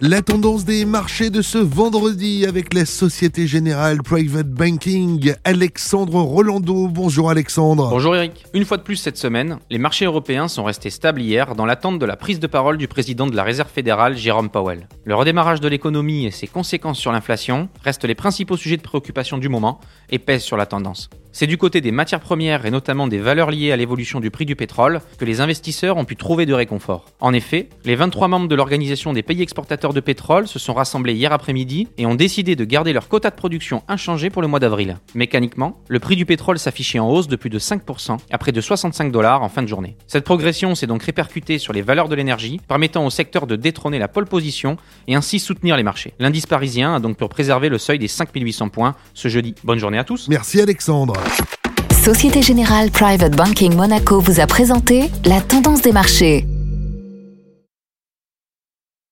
La tendance des marchés de ce vendredi avec la Société Générale Private Banking, Alexandre Rolando. Bonjour Alexandre. Bonjour Eric. Une fois de plus cette semaine, les marchés européens sont restés stables hier dans l'attente de la prise de parole du président de la Réserve fédérale, Jérôme Powell. Le redémarrage de l'économie et ses conséquences sur l'inflation restent les principaux sujets de préoccupation du moment et pèsent sur la tendance. C'est du côté des matières premières et notamment des valeurs liées à l'évolution du prix du pétrole que les investisseurs ont pu trouver de réconfort. En effet, les 23 membres de l'Organisation des pays exportateurs de pétrole se sont rassemblés hier après-midi et ont décidé de garder leur quota de production inchangé pour le mois d'avril. Mécaniquement, le prix du pétrole s'affichait en hausse de plus de 5% à près de 65 dollars en fin de journée. Cette progression s'est donc répercutée sur les valeurs de l'énergie, permettant au secteur de détrôner la pole position et ainsi soutenir les marchés. L'indice parisien a donc pu préserver le seuil des 5800 points ce jeudi. Bonne journée à tous. Merci Alexandre. Société Générale Private Banking Monaco vous a présenté la tendance des marchés.